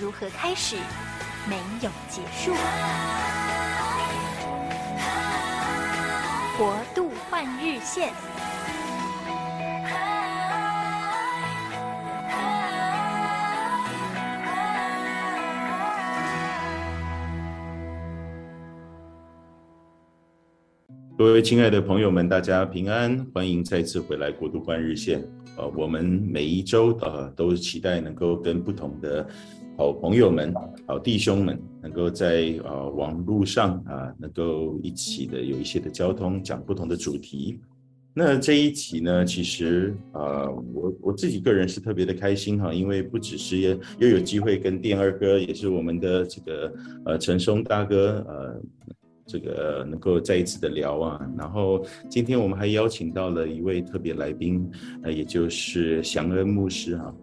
如何开始，没有结束。国度换日线。各位亲爱的朋友们，大家平安，欢迎再次回来《国度换日线》。呃，我们每一周呃都期待能够跟不同的好朋友们、好弟兄们，能够在呃网络上啊、能够一起的有一些的交通，讲不同的主题。那这一期呢，其实呃，我我自己个人是特别的开心哈，因为不只是又有机会跟电二哥，也是我们的这个呃陈松大哥呃。这个能够再一次的聊啊，然后今天我们还邀请到了一位特别来宾，呃，也就是祥恩牧师哈。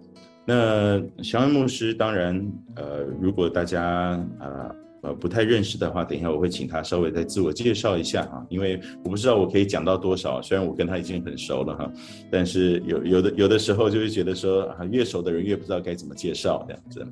那祥恩牧师，当然，呃，如果大家呃呃不太认识的话，等一下我会请他稍微再自我介绍一下啊，因为我不知道我可以讲到多少，虽然我跟他已经很熟了哈，但是有有的有的时候就会觉得说啊，越熟的人越不知道该怎么介绍这样子。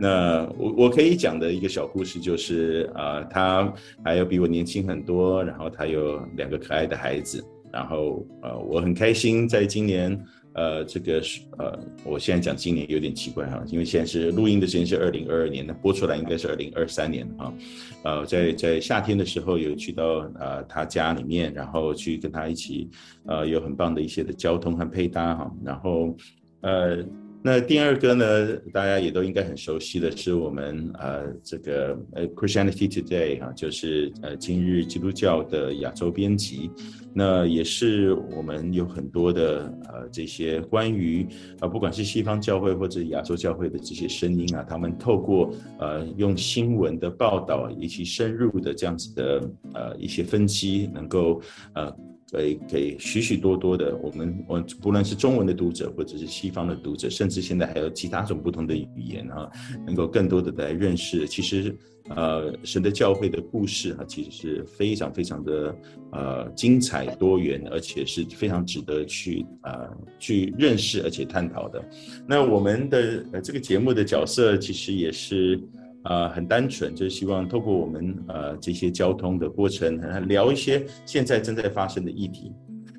那我我可以讲的一个小故事就是，呃，他还有比我年轻很多，然后他有两个可爱的孩子，然后呃，我很开心，在今年，呃，这个是呃，我现在讲今年有点奇怪哈，因为现在是录音的时间是二零二二年，那播出来应该是二零二三年哈，呃，在在夏天的时候有去到呃他家里面，然后去跟他一起，呃，有很棒的一些的交通和配搭哈，然后呃。那第二个呢，大家也都应该很熟悉的是我们呃这个呃 Christianity Today 哈，就是呃今日基督教的亚洲编辑，那也是我们有很多的呃这些关于啊不管是西方教会或者亚洲教会的这些声音啊，他们透过呃用新闻的报道以及深入的这样子的呃一些分析，能够呃。给给许许多多的我们，我不论是中文的读者，或者是西方的读者，甚至现在还有其他种不同的语言啊，能够更多的来认识，其实呃，神的教会的故事啊，其实是非常非常的呃精彩多元，而且是非常值得去呃去认识而且探讨的。那我们的呃这个节目的角色其实也是。呃，很单纯，就是希望透过我们呃这些交通的过程，聊一些现在正在发生的议题。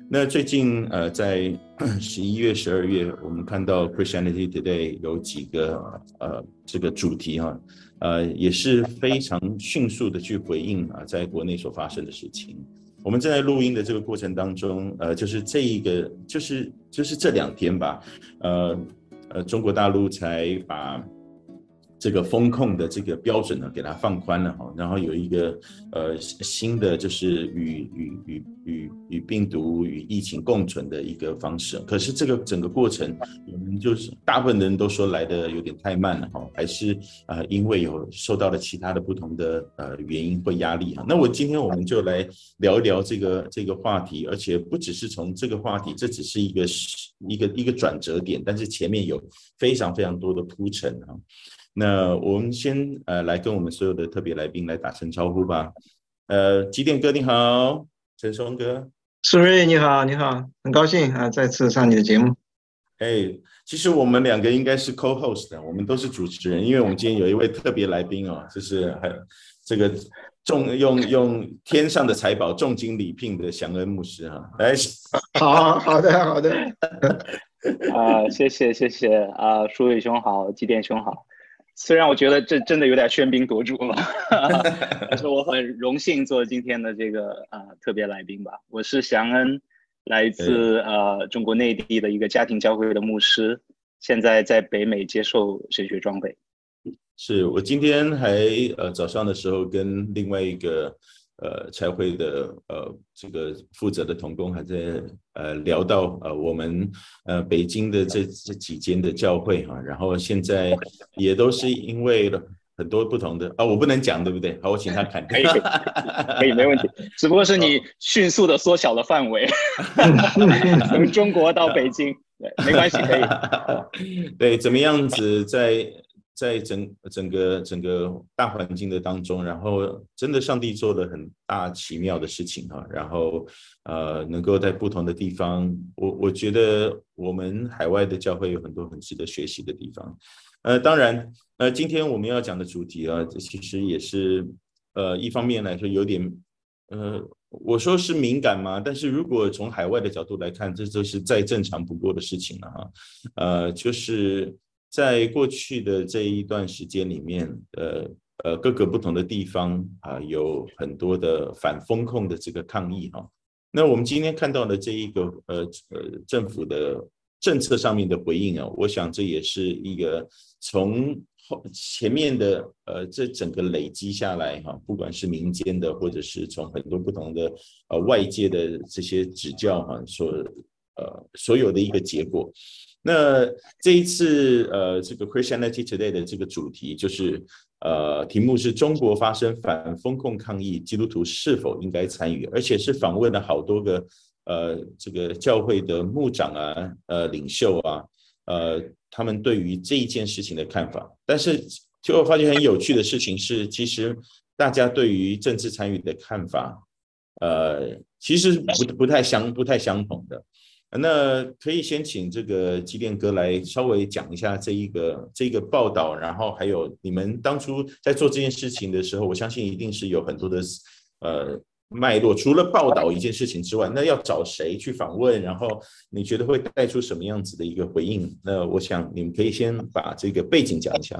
那最近呃在 十一月、十二月，我们看到 Christianity Today 有几个呃这个主题哈，呃也是非常迅速的去回应啊，在国内所发生的事情。我们正在录音的这个过程当中，呃，就是这一个，就是就是这两天吧，呃呃，中国大陆才把。这个风控的这个标准呢，给它放宽了哈，然后有一个呃新的就是与与与与与病毒与疫情共存的一个方式。可是这个整个过程，我们就是大部分人都说来的有点太慢了哈，还是呃因为有受到了其他的不同的呃原因或压力哈。那我今天我们就来聊一聊这个这个话题，而且不只是从这个话题，这只是一个一个一个转折点，但是前面有非常非常多的铺陈哈。那我们先呃来跟我们所有的特别来宾来打声招呼吧。呃，几点哥你好，陈松哥，苏瑞你好，你好，很高兴啊再次上你的节目。哎，其实我们两个应该是 co-host 的，我们都是主持人，因为我们今天有一位特别来宾哦，就是很这个重用用天上的财宝重金礼聘的祥恩牧师哈，来，好好的好的，啊谢谢谢谢啊，苏瑞兄好，基电兄好。虽然我觉得这真的有点喧宾夺主了，但是我很荣幸做今天的这个呃特别来宾吧。我是祥恩，来自呃中国内地的一个家庭教会的牧师，现在在北美接受神学装备。是我今天还呃早上的时候跟另外一个呃财会的呃这个负责的同工还在呃聊到呃我们呃北京的这这几间的教会哈，然后现在也都是因为很多不同的啊，我不能讲对不对？好，我请他看，可 以可以，可以没问题，只不过是你迅速的缩小了范围，从中国到北京，对，没关系，可以，对，怎么样子在。在整整个整个大环境的当中，然后真的上帝做了很大奇妙的事情哈，然后呃能够在不同的地方，我我觉得我们海外的教会有很多很值得学习的地方，呃当然呃今天我们要讲的主题啊，其实也是呃一方面来说有点呃我说是敏感嘛，但是如果从海外的角度来看，这就是再正常不过的事情了哈，呃就是。在过去的这一段时间里面，呃呃，各个不同的地方啊，有很多的反封控的这个抗议哈。那我们今天看到的这一个呃呃政府的政策上面的回应啊，我想这也是一个从后前面的呃这整个累积下来哈，不管是民间的，或者是从很多不同的呃外界的这些指教哈，所呃所有的一个结果。那这一次，呃，这个 Christianity Today 的这个主题就是，呃，题目是中国发生反封控抗议，基督徒是否应该参与？而且是访问了好多个，呃，这个教会的牧长啊，呃，领袖啊，呃，他们对于这一件事情的看法。但是，就我发现很有趣的事情是，其实大家对于政治参与的看法，呃，其实不不太相不太相同的。那可以先请这个机电哥来稍微讲一下这一个这个报道，然后还有你们当初在做这件事情的时候，我相信一定是有很多的呃脉络。除了报道一件事情之外，那要找谁去访问？然后你觉得会带出什么样子的一个回应？那我想你们可以先把这个背景讲一下。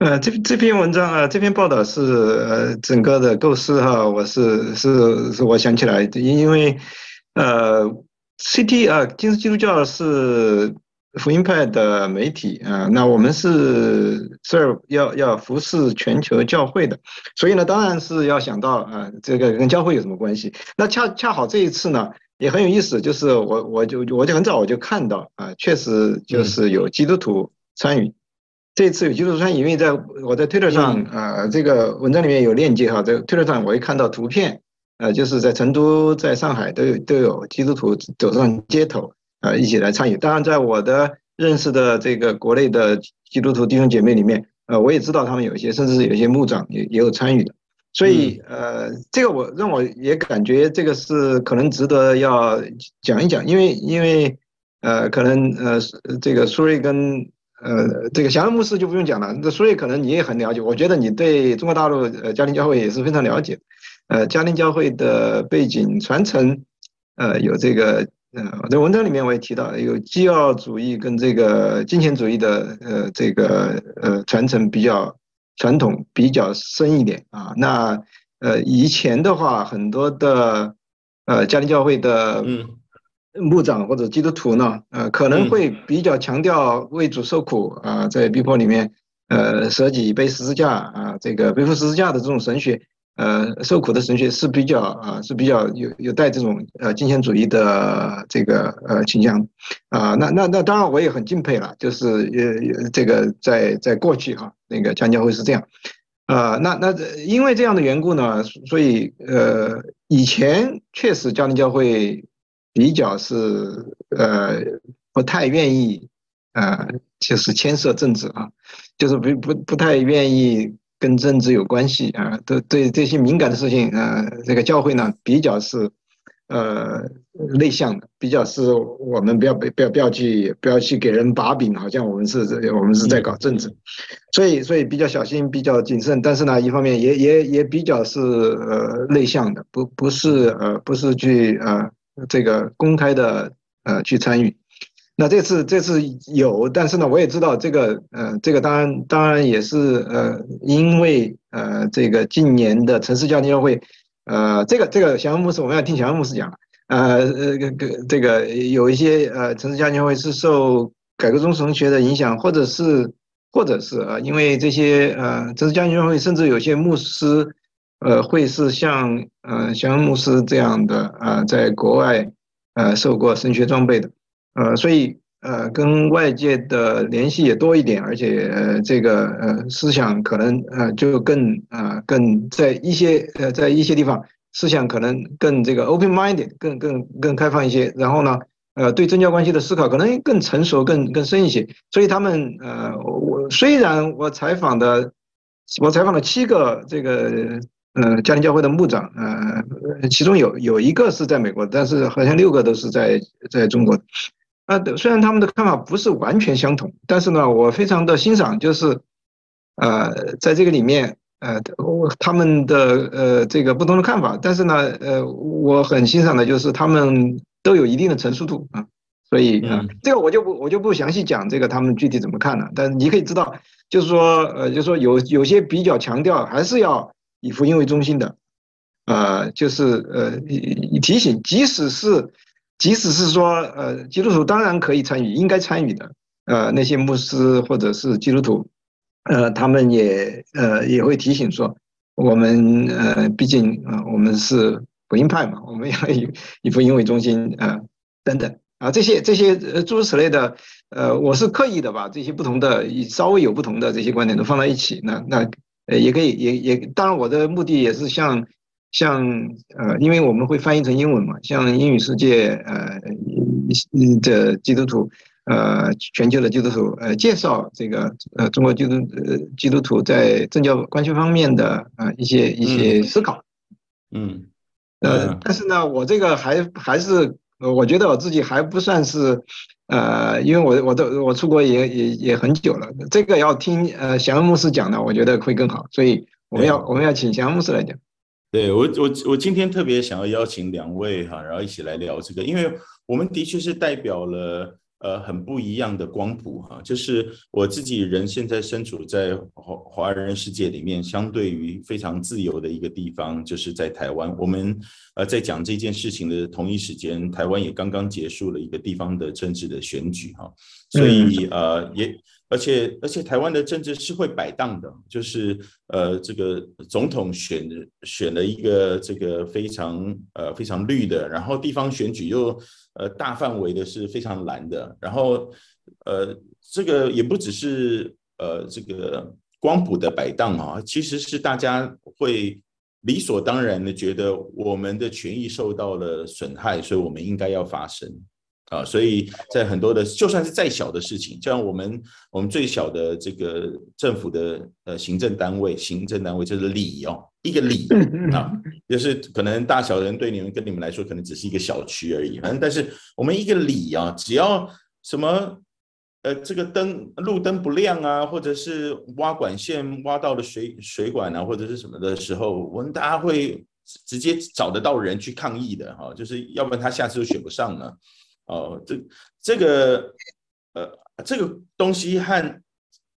呃，这这篇文章啊，这篇报道是呃整个的构思哈，我是是是我想起来，因为呃。CT 啊，金丝基督教是福音派的媒体啊，那我们是 serve 要要服侍全球教会的，所以呢，当然是要想到啊，这个跟教会有什么关系？那恰恰好这一次呢，也很有意思，就是我我就我就很早我就看到啊，确实就是有基督徒参与，这一次有基督徒参与，因为在我在 Twitter 上啊，这个文章里面有链接哈，在 Twitter 上我会看到图片。呃，就是在成都、在上海都有都有基督徒走上街头，啊，一起来参与。当然，在我的认识的这个国内的基督徒弟兄姐妹里面，呃，我也知道他们有一些，甚至是有一些牧长也也有参与的。所以，呃，这个我让我也感觉这个是可能值得要讲一讲，因为因为呃，可能呃，这个苏瑞跟呃这个祥恩牧师就不用讲了，那苏瑞可能你也很了解，我觉得你对中国大陆呃家庭教会也是非常了解。呃，家庭教会的背景传承，呃，有这个，呃，我在文章里面我也提到，有基要主义跟这个金钱主义的，呃，这个呃传承比较传统，比较深一点啊。那呃，以前的话，很多的呃家庭教会的牧长或者基督徒呢，呃，可能会比较强调为主受苦啊，在逼迫里面，呃，舍己背十字架啊，这个背负十字架的这种神学。呃，受苦的神学是比较啊，是比较有有带这种呃金钱主义的这个呃倾向啊。那那那当然我也很敬佩了，就是呃这个在在过去哈，那个家庭教会是这样啊。那那因为这样的缘故呢，所以呃以前确实家庭教会比较是呃不太愿意呃就是牵涉政治啊，就是不不不太愿意。跟政治有关系啊，都对这些敏感的事情啊，这个教会呢比较是呃内向的，比较是我们不要不要不要去不要去给人把柄，好像我们是我们是在搞政治，所以所以比较小心，比较谨慎。但是呢，一方面也也也比较是呃内向的，不不是呃不是去呃这个公开的呃去参与。那这次这次有，但是呢，我也知道这个，呃，这个当然当然也是，呃，因为呃，这个近年的城市家庭教会，呃，这个这个祥恩牧师，我们要听祥恩牧师讲，呃呃，这个有一些呃城市家庭教会是受改革宗神学的影响，或者是或者是啊，因为这些呃城市家庭教会甚至有些牧师呃会是像呃祥恩牧师这样的呃在国外呃受过神学装备的，呃所以呃跟外界的联系也多一点，而且呃这个呃思想可能呃就更呃更在一些呃在一些地方思想可能更这个 open minded 更更更开放一些，然后呢。呃，对政教关系的思考可能更成熟、更更深一些，所以他们呃，我虽然我采访的，我采访了七个这个呃家庭教会的牧长，呃，其中有有一个是在美国，但是好像六个都是在在中国。啊，虽然他们的看法不是完全相同，但是呢，我非常的欣赏，就是呃，在这个里面，呃，他们的呃这个不同的看法，但是呢，呃，我很欣赏的就是他们。都有一定的成熟度啊，所以啊，这个我就不我就不详细讲这个他们具体怎么看了，但是你可以知道，就是说呃，就是说有有些比较强调还是要以福音为中心的，呃，就是呃提醒，即使是即使是说呃基督徒当然可以参与，应该参与的，呃那些牧师或者是基督徒，呃他们也呃也会提醒说，我们呃毕竟啊我们是。福音派嘛，我们要以以福音为中心啊、呃，等等啊，这些这些呃诸如此类的，呃，我是刻意的把这些不同的，稍微有不同的这些观点都放在一起，那那呃也可以也也，当然我的目的也是像像呃，因为我们会翻译成英文嘛，像英语世界呃的基督徒呃全球的基督徒呃介绍这个呃中国基督呃基督徒在政教关系方面的啊、呃、一些一些思考，嗯。嗯呃，但是呢，我这个还还是，我觉得我自己还不算是，呃，因为我我都我出国也也也很久了，这个要听呃祥恩牧师讲的，我觉得会更好，所以我们要我们要请祥恩牧师来讲。对，我我我今天特别想要邀请两位哈，然后一起来聊这个，因为我们的确是代表了。呃，很不一样的光谱哈，就是我自己人现在身处在华华人世界里面，相对于非常自由的一个地方，就是在台湾。我们呃在讲这件事情的同一时间，台湾也刚刚结束了一个地方的政治的选举哈，所以呃也而且而且台湾的政治是会摆荡的，就是呃这个总统选选了一个这个非常呃非常绿的，然后地方选举又。呃，大范围的是非常难的，然后，呃，这个也不只是呃这个光谱的摆荡啊，其实是大家会理所当然的觉得我们的权益受到了损害，所以我们应该要发声。啊，所以在很多的就算是再小的事情，像我们我们最小的这个政府的呃行政单位，行政单位就是里哦。一个里啊，就是可能大小人对你们跟你们来说可能只是一个小区而已，反正但是我们一个里啊，只要什么呃这个灯路灯不亮啊，或者是挖管线挖到了水水管啊，或者是什么的时候，我们大家会直接找得到人去抗议的哈，就是要不然他下次就选不上了哦。这这个呃这个东西和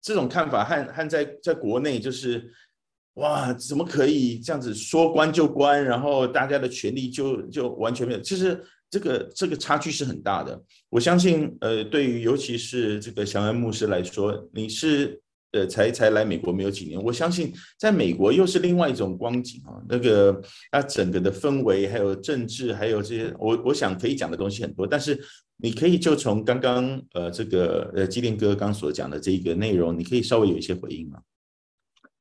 这种看法和和在在国内就是。哇，怎么可以这样子说关就关，然后大家的权利就就完全没有？其实这个这个差距是很大的。我相信，呃，对于尤其是这个祥恩牧师来说，你是呃才才来美国没有几年，我相信在美国又是另外一种光景啊。那个那整个的氛围，还有政治，还有这些，我我想可以讲的东西很多。但是你可以就从刚刚呃这个呃基电哥刚所讲的这个内容，你可以稍微有一些回应吗？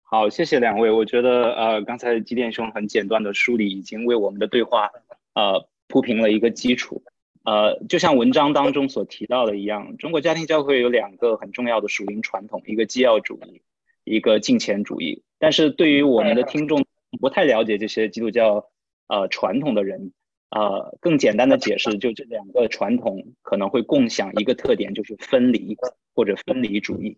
好，谢谢两位。我觉得，呃，刚才基电兄很简短的梳理，已经为我们的对话，呃，铺平了一个基础。呃，就像文章当中所提到的一样，中国家庭教会有两个很重要的属灵传统，一个基要主义，一个敬虔主义。但是对于我们的听众不太了解这些基督教，呃，传统的人，呃，更简单的解释，就这两个传统可能会共享一个特点，就是分离或者分离主义，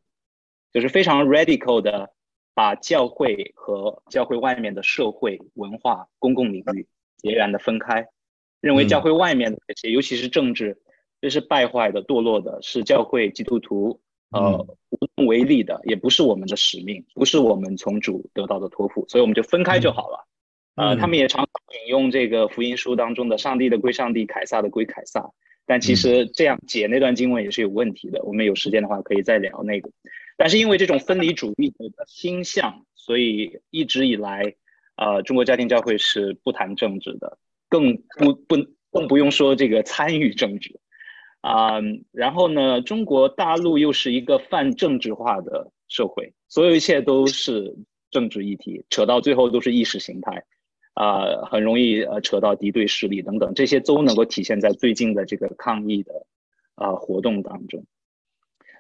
就是非常 radical 的。把教会和教会外面的社会、文化、公共领域截然的分开，认为教会外面的这些，尤其是政治，这是败坏的、堕落的，是教会基督徒呃无能为力的，也不是我们的使命，不是我们从主得到的托付，所以我们就分开就好了。呃，他们也常引用这个福音书当中的“上帝的归上帝，凯撒的归凯撒”，但其实这样解那段经文也是有问题的。我们有时间的话可以再聊那个。但是因为这种分离主义的倾向，所以一直以来，呃，中国家庭教会是不谈政治的，更不不更不用说这个参与政治，啊、呃，然后呢，中国大陆又是一个泛政治化的社会，所有一切都是政治议题，扯到最后都是意识形态，啊、呃，很容易呃扯到敌对势力等等，这些都能够体现在最近的这个抗议的啊、呃、活动当中。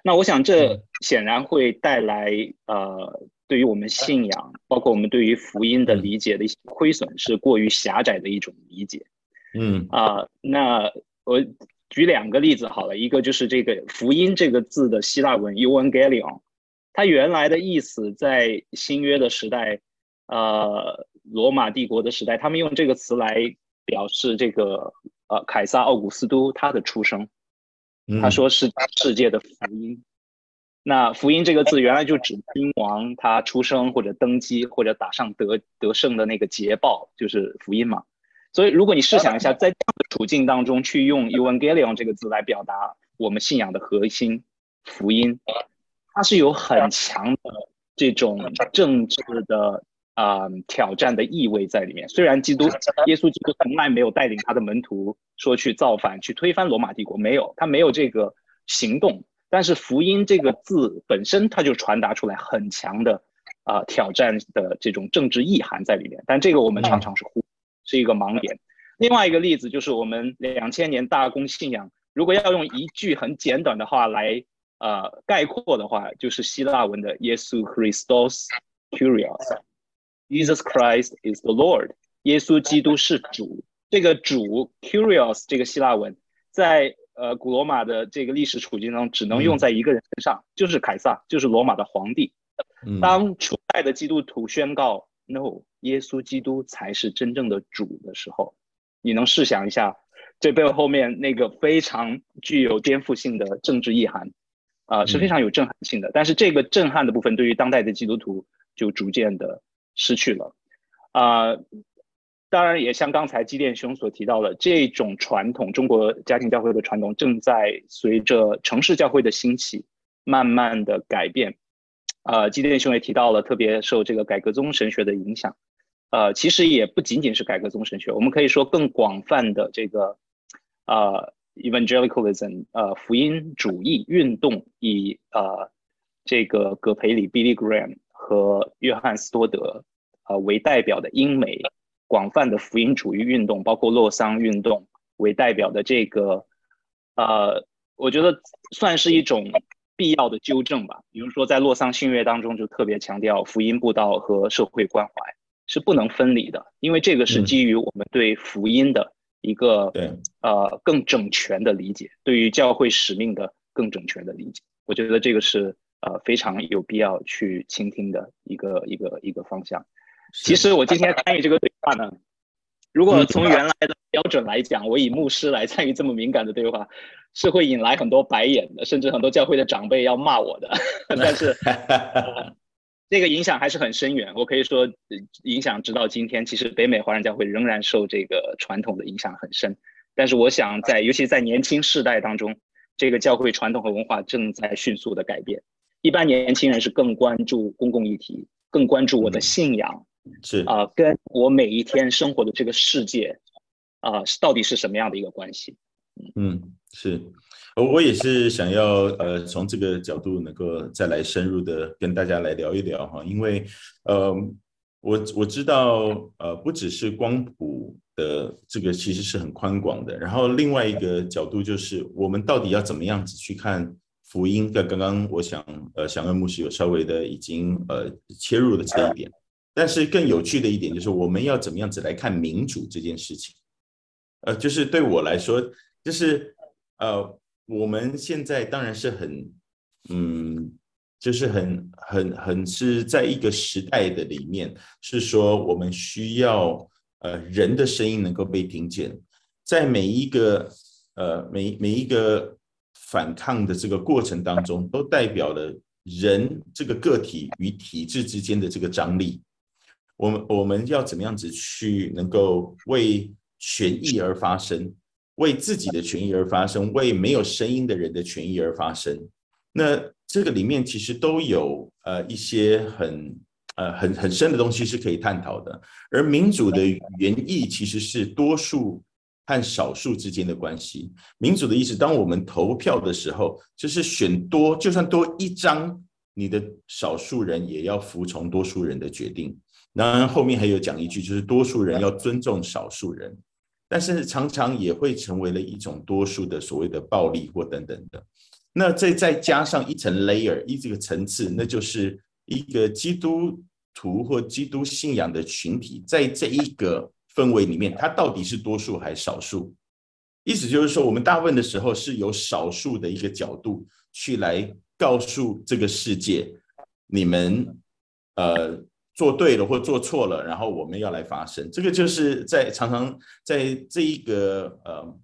那我想这显然会带来呃。对于我们信仰，包括我们对于福音的理解的一些亏损，是过于狭窄的一种理解。嗯啊、呃，那我举两个例子好了，一个就是这个“福音”这个字的希腊文 “Evangelion”，它原来的意思在新约的时代，呃，罗马帝国的时代，他们用这个词来表示这个呃凯撒奥古斯都他的出生，他说是世界的福音。那福音这个字原来就指君王他出生或者登基或者打上得得胜的那个捷报，就是福音嘛。所以如果你试想一下，在这样的处境当中去用 Evangelion 这个字来表达我们信仰的核心福音，它是有很强的这种政治的啊、呃、挑战的意味在里面。虽然基督耶稣基督从来没有带领他的门徒说去造反去推翻罗马帝国，没有，他没有这个行动。但是“福音”这个字本身，它就传达出来很强的啊、呃、挑战的这种政治意涵在里面。但这个我们常常是忽，是一个盲点。另外一个例子就是我们两千年大公信仰，如果要用一句很简短的话来呃概括的话，就是希腊文的耶稣 Christos Kyrios，Jesus Christ is the Lord，耶稣基督是主。这个主 Kyrios 这个希腊文在。呃，古罗马的这个历史处境中，只能用在一个人身上，嗯、就是凯撒，就是罗马的皇帝。当初代的基督徒宣告、嗯、“No，耶稣基督才是真正的主”的时候，你能试想一下，这背后后面那个非常具有颠覆性的政治意涵，啊、呃，是非常有震撼性的。嗯、但是这个震撼的部分，对于当代的基督徒就逐渐的失去了，啊、呃。当然，也像刚才基甸兄所提到的，这种传统，中国家庭教会的传统，正在随着城市教会的兴起，慢慢的改变。呃，基甸兄也提到了，特别受这个改革宗神学的影响。呃，其实也不仅仅是改革宗神学，我们可以说更广泛的这个，呃，evangelicalism，呃，福音主义运动，以呃这个葛培里 Billy Graham 和约翰斯多德，呃为代表的英美。广泛的福音主义运动，包括洛桑运动为代表的这个，呃，我觉得算是一种必要的纠正吧。比如说，在洛桑信约当中，就特别强调福音布道和社会关怀是不能分离的，因为这个是基于我们对福音的一个、嗯、呃更整全的理解，对于教会使命的更整全的理解。我觉得这个是呃非常有必要去倾听的一个一个一个方向。其实我今天参与这个对话呢，如果从原来的标准来讲，我以牧师来参与这么敏感的对话，是会引来很多白眼的，甚至很多教会的长辈要骂我的。但是，呃，这个影响还是很深远。我可以说，影响直到今天，其实北美华人教会仍然受这个传统的影响很深。但是，我想在，尤其在年轻世代当中，这个教会传统和文化正在迅速的改变。一般年轻人是更关注公共议题，更关注我的信仰。是啊、呃，跟我每一天生活的这个世界，啊、呃，到底是什么样的一个关系？嗯，是，我我也是想要呃，从这个角度能够再来深入的跟大家来聊一聊哈，因为呃，我我知道呃，不只是光谱的这个其实是很宽广的，然后另外一个角度就是我们到底要怎么样子去看福音？在刚刚我想呃，祥恩牧师有稍微的已经呃切入了这一点。但是更有趣的一点就是，我们要怎么样子来看民主这件事情？呃，就是对我来说，就是呃，我们现在当然是很，嗯，就是很很很是在一个时代的里面，是说我们需要呃人的声音能够被听见，在每一个呃每每一个反抗的这个过程当中，都代表了人这个个体与体制之间的这个张力。我们我们要怎么样子去能够为权益而发声，为自己的权益而发声，为没有声音的人的权益而发声？那这个里面其实都有呃一些很呃很很深的东西是可以探讨的。而民主的原意其实是多数和少数之间的关系。民主的意思，当我们投票的时候，就是选多，就算多一张，你的少数人也要服从多数人的决定。当然后面还有讲一句，就是多数人要尊重少数人。但是常常也会成为了一种多数的所谓的暴力或等等的。那再再加上一层 layer，一这个层次，那就是一个基督徒或基督信仰的群体，在这一个氛围里面，它到底是多数还是少数？意思就是说，我们大部分的时候是由少数的一个角度去来告诉这个世界，你们呃。做对了或做错了，然后我们要来发声，这个就是在常常在这一个呃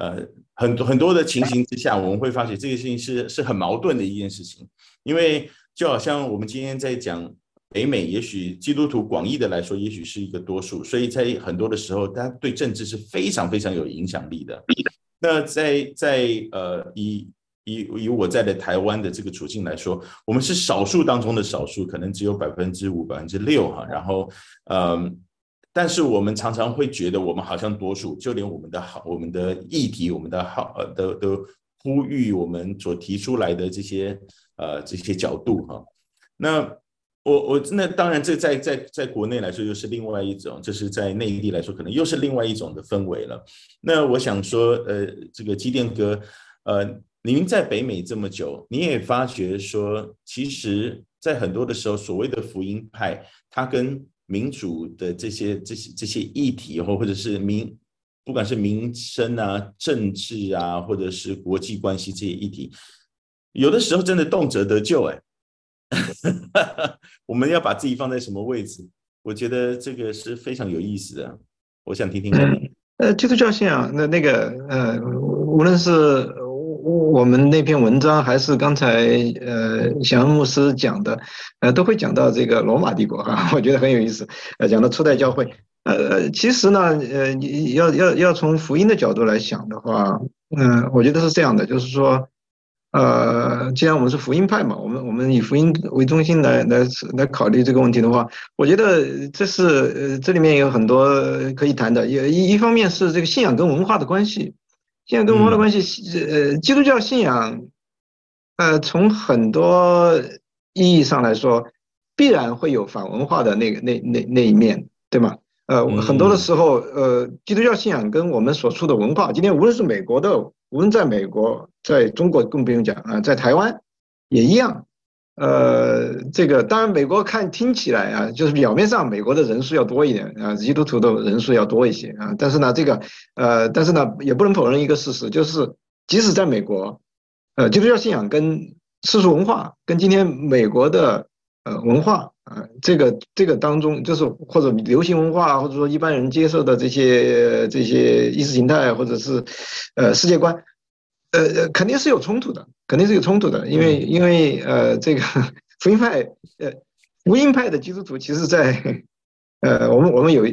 呃很多很多的情形之下，我们会发觉这个事情是是很矛盾的一件事情，因为就好像我们今天在讲北美，也许基督徒广义的来说，也许是一个多数，所以在很多的时候，他对政治是非常非常有影响力的。那在在呃以以以我在的台湾的这个处境来说，我们是少数当中的少数，可能只有百分之五、百分之六哈。然后，嗯，但是我们常常会觉得我们好像多数，就连我们的好、我们的议题、我们的好呃的的呼吁，我们所提出来的这些呃这些角度哈。那我我那当然这在在在国内来说又是另外一种，就是在内地来说可能又是另外一种的氛围了。那我想说，呃，这个基电哥，呃。您在北美这么久，你也发觉说，其实，在很多的时候，所谓的福音派，它跟民主的这些、这些、这些议题，或或者是民，不管是民生啊、政治啊，或者是国际关系这些议题，有的时候真的动辄得咎。哎，我们要把自己放在什么位置？我觉得这个是非常有意思的。我想听听看。呃，基督教信仰，那那个呃，无论是。我们那篇文章还是刚才呃祥恩牧师讲的，呃都会讲到这个罗马帝国哈，我觉得很有意思。呃，讲到初代教会，呃，其实呢，呃，你要要要从福音的角度来想的话，嗯、我觉得是这样的，就是说，呃，既然我们是福音派嘛，我们我们以福音为中心来来来考虑这个问题的话，我觉得这是呃这里面有很多可以谈的，也一一方面是这个信仰跟文化的关系。信仰跟文化的关系，呃，基督教信仰，呃，从很多意义上来说，必然会有反文化的那个那那那一面，对吗？呃，很多的时候，呃，基督教信仰跟我们所处的文化，今天无论是美国的，无论在美国，在中国更不用讲啊，在台湾也一样。呃，这个当然，美国看听起来啊，就是表面上美国的人数要多一点啊，基督徒的人数要多一些啊。但是呢，这个呃，但是呢，也不能否认一个事实，就是即使在美国，呃，基督教信仰跟世俗文化跟今天美国的呃文化啊，这个这个当中，就是或者流行文化，或者说一般人接受的这些这些意识形态，或者是呃世界观。呃，肯定是有冲突的，肯定是有冲突的，因为因为呃，这个福音派呃，福音派的基督徒，其实在呃，我们我们有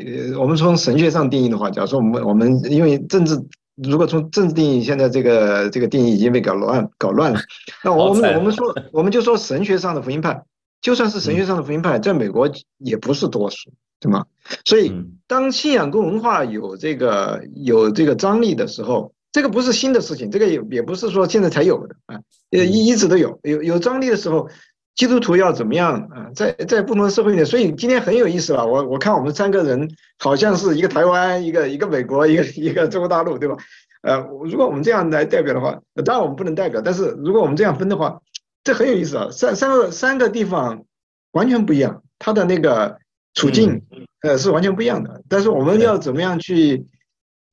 我们从神学上定义的话，假如说我们我们因为政治，如果从政治定义，现在这个这个定义已经被搞乱搞乱了，那我们我们说我们就说神学上的福音派，就算是神学上的福音派，在美国也不是多数，对吗？所以当信仰跟文化有这个有这个张力的时候。这个不是新的事情，这个也也不是说现在才有的啊，呃，一一直都有，有有张力的时候，基督徒要怎么样啊？在在不同的社会里，所以今天很有意思了。我我看我们三个人好像是一个台湾，一个一个美国，一个一个中国大陆，对吧？呃，如果我们这样来代表的话，当然我们不能代表，但是如果我们这样分的话，这很有意思啊。三三个三个地方完全不一样，它的那个处境呃是完全不一样的。但是我们要怎么样去？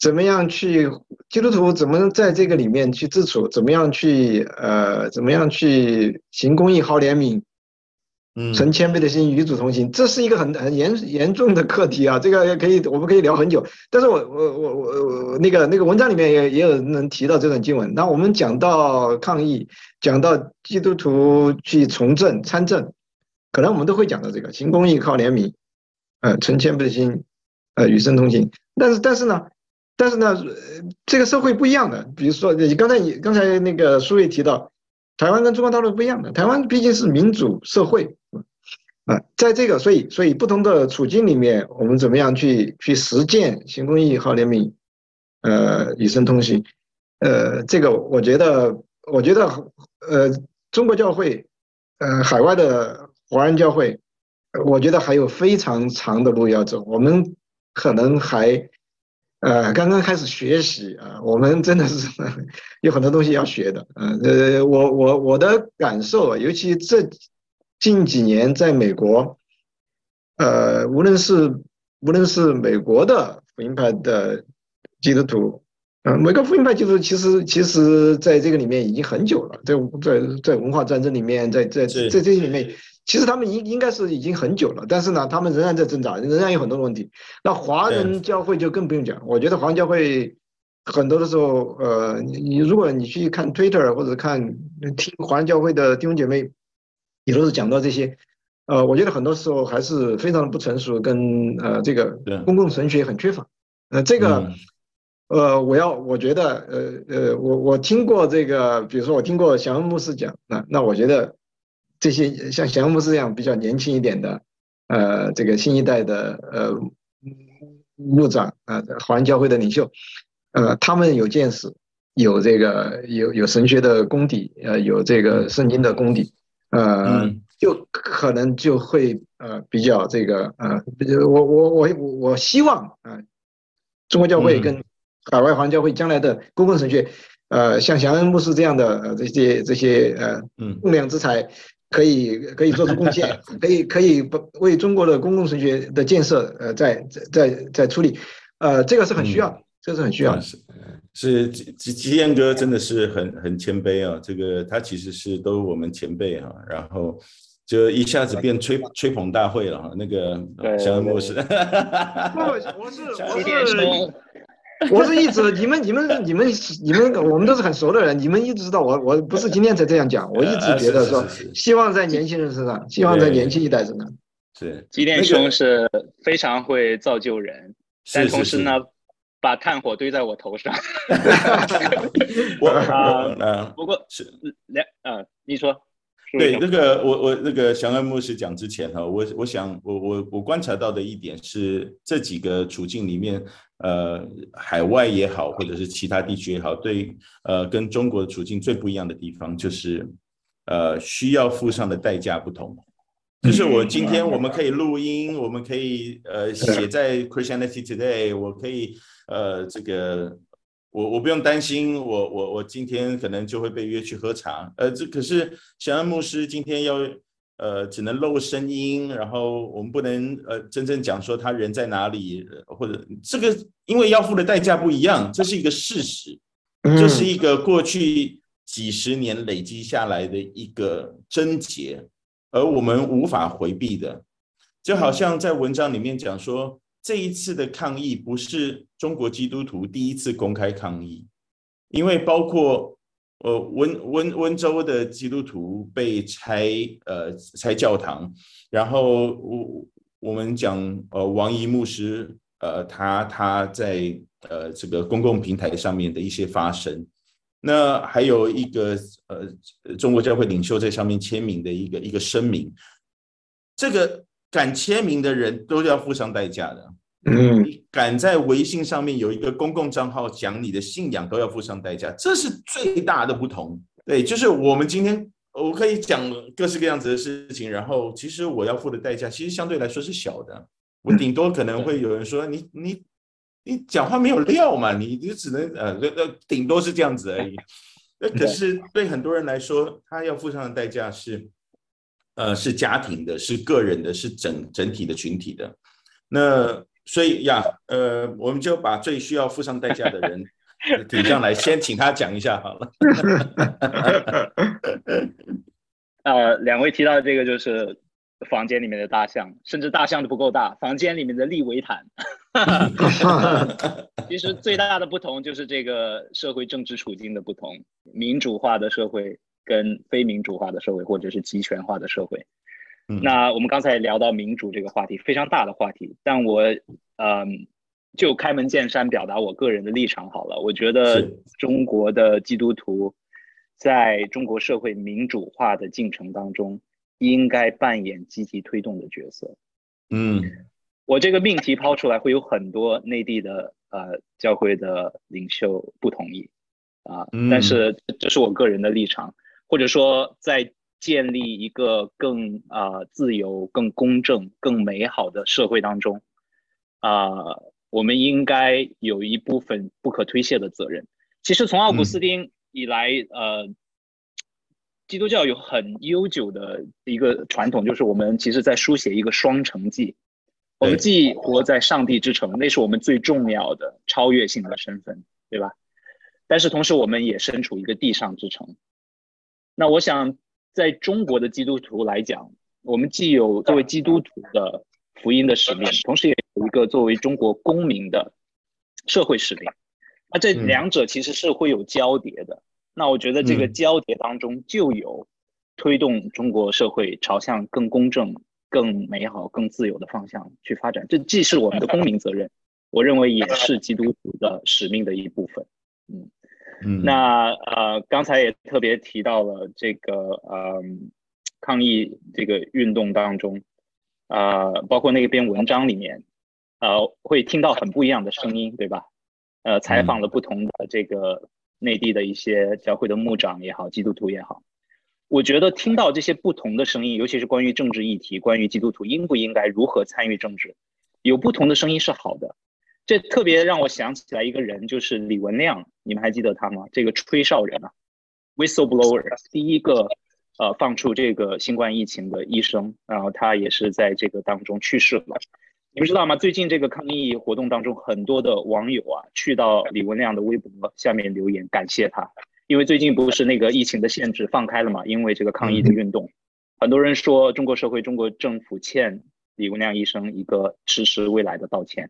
怎么样去基督徒怎么在这个里面去自处？怎么样去呃？怎么样去行公益、好怜悯？嗯，存谦卑的心与主同行，这是一个很 很严严重的课题啊！这个可以，我们可以聊很久。但是我我我我我那个那个文章里面也也有人提到这段经文。那我们讲到抗议，讲到基督徒去从政参政，可能我们都会讲到这个行公义、靠怜悯，呃，存谦卑的心，呃，与神同行。但是但是呢？但是呢，这个社会不一样的。比如说，你刚才你刚才那个书也提到，台湾跟中国大陆不一样的。台湾毕竟是民主社会，啊，在这个所以所以不同的处境里面，我们怎么样去去实践行公义、好怜悯，呃，以身同行，呃，这个我觉得我觉得呃，中国教会，呃，海外的华人教会，我觉得还有非常长的路要走，我们可能还。呃，刚刚开始学习啊，我们真的是 有很多东西要学的。呃，呃，我我我的感受，尤其这近几年在美国，呃，无论是无论是美国的福音派的基督徒，呃，美国福音派基督徒其实其实在这个里面已经很久了，在在在文化战争里面，在在在这些里面。其实他们应应该是已经很久了，但是呢，他们仍然在挣扎，仍然有很多问题。那华人教会就更不用讲，我觉得华人教会很多的时候，呃，你如果你去看 Twitter 或者看听华人教会的弟兄姐妹，也都是讲到这些，呃，我觉得很多时候还是非常的不成熟，跟呃这个公共神学很缺乏。呃，这个，呃，我要我觉得，呃呃，我我听过这个，比如说我听过祥恩牧师讲，那那我觉得。这些像祥恩牧师这样比较年轻一点的，呃，这个新一代的呃牧长啊，华人教会的领袖，呃，他们有见识，有这个有有神学的功底，呃，有这个圣经的功底，呃，就可能就会呃比较这个呃，我我我我希望啊、呃，中国教会跟海外华人教会将来的公共神学，呃，像祥恩牧师这样的呃这些这些呃栋梁之才。可以可以做出贡献，可以可以不为中国的公共神学的建设，呃，在在在在处理，呃，这个是很需要，嗯、这个是很需要的。是是吉吉燕哥真的是很很谦卑啊，这个他其实是都我们前辈啊，然后就一下子变吹吹捧大会了哈，那个祥恩牧师，不，我是我是。我是一直你们你们你们你们我们都是很熟的人，你们一直知道我我不是今天才这样讲，我一直觉得说希望在年轻人身上，希望在年轻一代身上。是，基电兄是非常会造就人，但同时呢，把炭火堆在我头上。我啊，不过是两啊，你说。对，那个我我那个祥安牧师讲之前哈，我我想我我我观察到的一点是，这几个处境里面，呃，海外也好，或者是其他地区也好，对，呃，跟中国的处境最不一样的地方就是，呃，需要付上的代价不同。就是我今天我们可以录音，我们可以呃写在 Christianity Today，我可以呃这个。我我不用担心我，我我我今天可能就会被约去喝茶，呃，这可是小安牧师今天要，呃，只能露声音，然后我们不能呃真正讲说他人在哪里，或者这个因为要付的代价不一样，这是一个事实，这是一个过去几十年累积下来的一个症结，而我们无法回避的，就好像在文章里面讲说。这一次的抗议不是中国基督徒第一次公开抗议，因为包括呃温温温州的基督徒被拆呃拆教堂，然后我我们讲呃王怡牧师呃他他在呃这个公共平台上面的一些发声，那还有一个呃中国教会领袖在上面签名的一个一个声明，这个。敢签名的人都要付上代价的。嗯，你敢在微信上面有一个公共账号讲你的信仰，都要付上代价，这是最大的不同。对，就是我们今天我可以讲各式各样子的事情，然后其实我要付的代价其实相对来说是小的。我顶多可能会有人说你你你讲话没有料嘛，你你只能呃呃呃顶多是这样子而已。那可是对很多人来说，他要付上的代价是。呃，是家庭的，是个人的，是整整体的群体的。那所以呀，呃，我们就把最需要付上代价的人 顶上来，先请他讲一下好了。呃，两位提到的这个就是房间里面的大象，甚至大象都不够大，房间里面的利维坦。其实最大的不同就是这个社会政治处境的不同，民主化的社会。跟非民主化的社会，或者是集权化的社会，嗯，那我们刚才聊到民主这个话题，非常大的话题。但我，嗯，就开门见山表达我个人的立场好了。我觉得中国的基督徒在中国社会民主化的进程当中，应该扮演积极推动的角色。嗯，我这个命题抛出来，会有很多内地的呃教会的领袖不同意啊，嗯、但是这是我个人的立场，或者说在建立一个更啊、呃、自由、更公正、更美好的社会当中啊、呃，我们应该有一部分不可推卸的责任。其实从奥古斯丁以来，嗯、呃。基督教有很悠久的一个传统，就是我们其实在书写一个双城记。我们既活在上帝之城，那是我们最重要的超越性的身份，对吧？但是同时，我们也身处一个地上之城。那我想，在中国的基督徒来讲，我们既有作为基督徒的福音的使命，同时也有一个作为中国公民的社会使命。那这两者其实是会有交叠的。那我觉得这个交叠当中就有推动中国社会朝向更公正、更美好、更自由的方向去发展。这既是我们的公民责任，我认为也是基督徒的使命的一部分。嗯嗯。那呃，刚才也特别提到了这个呃抗议这个运动当中，呃，包括那篇文章里面，呃，会听到很不一样的声音，对吧？呃，采访了不同的这个。内地的一些教会的牧长也好，基督徒也好，我觉得听到这些不同的声音，尤其是关于政治议题，关于基督徒应不应该如何参与政治，有不同的声音是好的。这特别让我想起来一个人，就是李文亮，你们还记得他吗？这个吹哨人啊，whistleblower，第一个呃放出这个新冠疫情的医生，然后他也是在这个当中去世了。你们知道吗？最近这个抗议活动当中，很多的网友啊，去到李文亮的微博下面留言感谢他，因为最近不是那个疫情的限制放开了嘛？因为这个抗议的运动，很多人说中国社会、中国政府欠李文亮医生一个迟迟未来的道歉。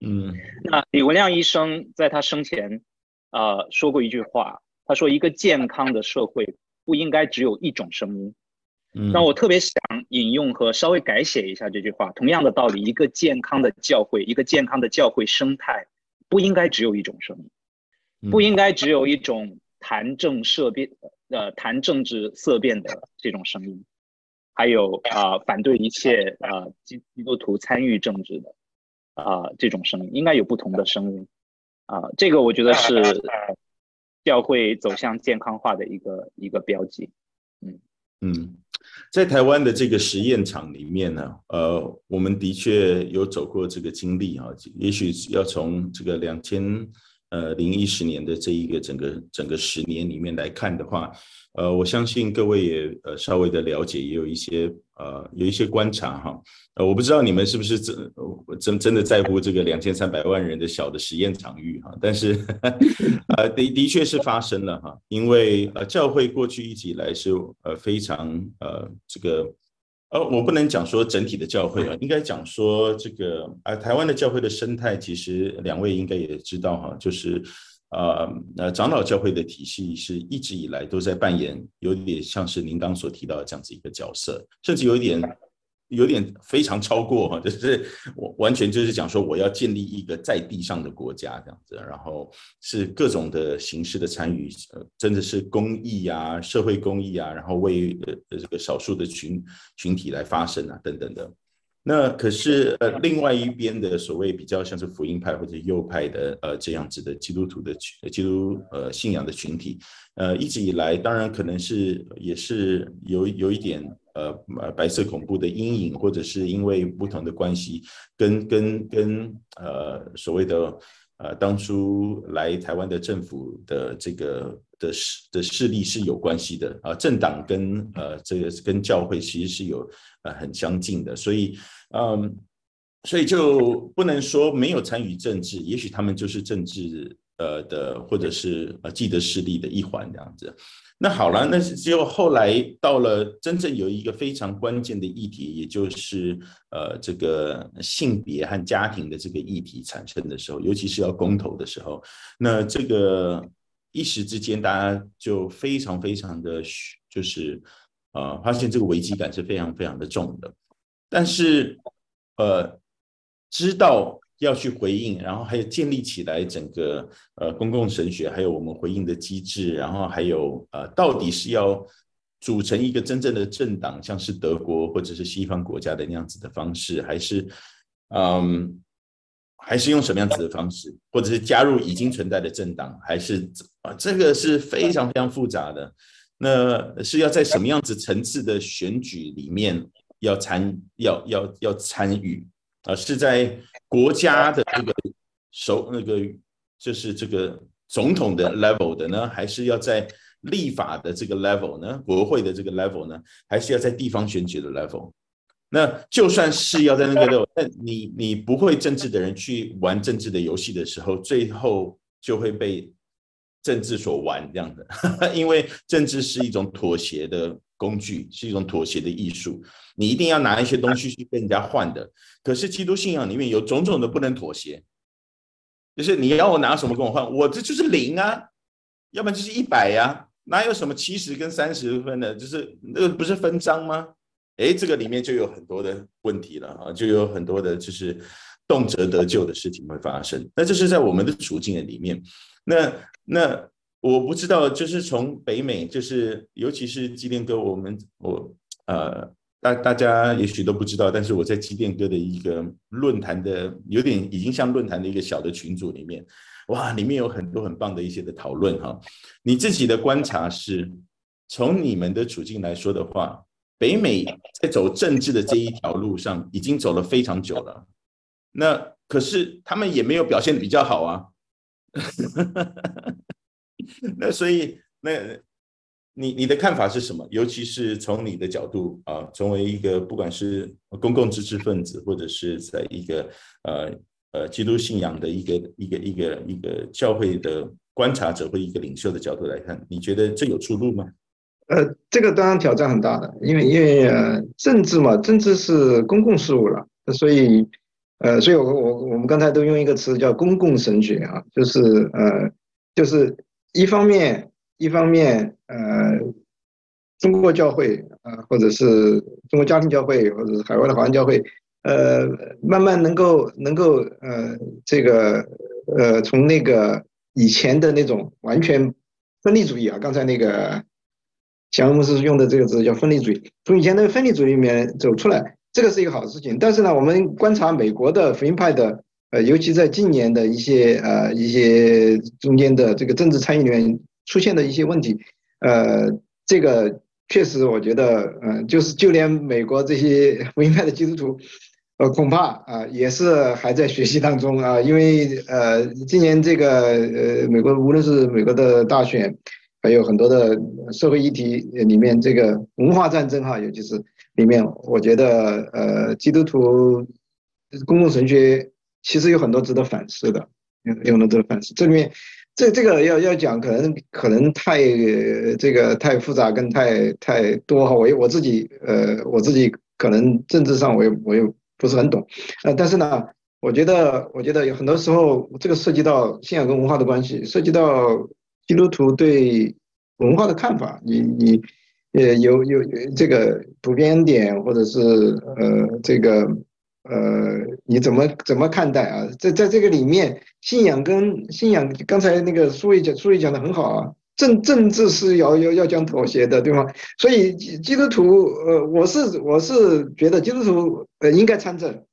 嗯，那李文亮医生在他生前，呃，说过一句话，他说：“一个健康的社会不应该只有一种声音。”那我特别想引用和稍微改写一下这句话。同样的道理，一个健康的教会，一个健康的教会生态，不应该只有一种声音，不应该只有一种谈政色变，呃，谈政治色变的这种声音，还有啊、呃，反对一切啊基基督徒参与政治的啊、呃、这种声音，应该有不同的声音啊、呃。这个我觉得是教会走向健康化的一个一个标记。嗯嗯。在台湾的这个实验场里面呢，呃，我们的确有走过这个经历啊。也许要从这个两千呃零一十年的这一个整个整个十年里面来看的话。呃，我相信各位也呃稍微的了解，也有一些呃有一些观察哈。呃，我不知道你们是不是真真真的在乎这个两千三百万人的小的实验场域哈，但是 呃的的确是发生了哈，因为呃教会过去一直以来是呃非常呃这个呃我不能讲说整体的教会啊，应该讲说这个呃台湾的教会的生态，其实两位应该也知道哈，就是。呃，那长老教会的体系是一直以来都在扮演有点像是您刚所提到的这样子一个角色，甚至有一点有点非常超过哈，就是我完全就是讲说我要建立一个在地上的国家这样子，然后是各种的形式的参与，呃，真的是公益啊，社会公益啊，然后为呃这个少数的群群体来发声啊，等等的。那可是呃，另外一边的所谓比较像是福音派或者右派的呃这样子的基督徒的基督呃信仰的群体，呃一直以来当然可能是也是有有一点呃白色恐怖的阴影，或者是因为不同的关系跟跟跟呃所谓的呃当初来台湾的政府的这个的势的势力是有关系的啊，政党跟呃这个跟教会其实是有呃很相近的，所以。嗯，所以就不能说没有参与政治，也许他们就是政治呃的，或者是呃既得势力的一环这样子。那好了，那只有后来到了真正有一个非常关键的议题，也就是呃这个性别和家庭的这个议题产生的时候，尤其是要公投的时候，那这个一时之间大家就非常非常的就是呃发现这个危机感是非常非常的重的。但是，呃，知道要去回应，然后还有建立起来整个呃公共神学，还有我们回应的机制，然后还有呃，到底是要组成一个真正的政党，像是德国或者是西方国家的那样子的方式，还是嗯，还是用什么样子的方式，或者是加入已经存在的政党，还是啊，这个是非常非常复杂的。那是要在什么样子层次的选举里面要参要要要参与啊？是在国家的这个首那个就是这个总统的 level 的呢，还是要在？立法的这个 level 呢，国会的这个 level 呢，还是要在地方选举的 level？那就算是要在那个 level，但你你不会政治的人去玩政治的游戏的时候，最后就会被政治所玩这样的。因为政治是一种妥协的工具，是一种妥协的艺术。你一定要拿一些东西去跟人家换的。可是基督信仰里面有种种的不能妥协，就是你要我拿什么跟我换，我这就是零啊，要不然就是一百呀。哪有什么七十跟三十分的？就是那个不是分赃吗？哎，这个里面就有很多的问题了啊，就有很多的就是动辄得咎的事情会发生。那这是在我们的处境的里面。那那我不知道，就是从北美，就是尤其是机电哥，我们我呃大大家也许都不知道，但是我在机电哥的一个论坛的有点已经像论坛的一个小的群组里面。哇，里面有很多很棒的一些的讨论哈。你自己的观察是，从你们的处境来说的话，北美在走政治的这一条路上已经走了非常久了。那可是他们也没有表现比较好啊。哈哈哈那所以，那你你的看法是什么？尤其是从你的角度啊，作为一个不管是公共知识分子，或者是在一个呃。呃，基督信仰的一个一个一个一个教会的观察者或一个领袖的角度来看，你觉得这有出路吗？呃，这个当然挑战很大的，因为因为呃，政治嘛，政治是公共事务了，所以呃，所以我我我们刚才都用一个词叫公共神学啊，就是呃，就是一方面一方面呃，中国教会啊，或者是中国家庭教会，或者是海外的华人教会。呃，慢慢能够能够呃，这个呃，从那个以前的那种完全分离主义啊，刚才那个祥恩牧师用的这个词叫分离主义，从以前那个分离主义里面走出来，这个是一个好事情。但是呢，我们观察美国的福音派的，呃，尤其在近年的一些呃一些中间的这个政治参与里面出现的一些问题，呃，这个确实我觉得，嗯、呃，就是就连美国这些福音派的基督徒。呃，恐怕啊，也是还在学习当中啊，因为呃，今年这个呃，美国无论是美国的大选，还有很多的社会议题里面，这个文化战争哈，尤其是里面，我觉得呃，基督徒公共神学其实有很多值得反思的，有有很多值得反思。这里面这这个要要讲，可能可能太这个太复杂，跟太太多哈。我我自己呃，我自己可能政治上我也我也。不是很懂，呃，但是呢，我觉得，我觉得有很多时候，这个涉及到信仰跟文化的关系，涉及到基督徒对文化的看法。你你，呃，有有这个普遍点，或者是呃，这个呃，你怎么怎么看待啊？在在这个里面，信仰跟信仰，刚才那个书记讲，书记讲的很好啊。政政治是要要要讲妥协的，对吗？所以基督徒，呃，我是我是觉得基督徒呃应该参政，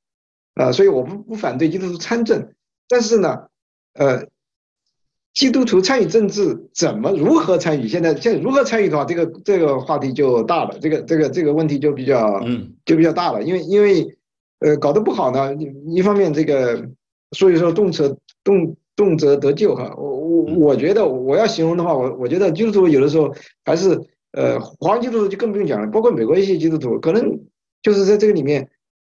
啊、所以我不不反对基督徒参政，但是呢，呃，基督徒参与政治怎么如何参与？现在现在如何参与的话，这个这个话题就大了，这个这个这个问题就比较嗯就比较大了，因为因为呃搞得不好呢，一方面这个所以说动辄动。动辄得咎哈，我我我觉得我要形容的话，我我觉得基督徒有的时候还是呃，华人基督徒就更不用讲了，包括美国一些基督徒，可能就是在这个里面，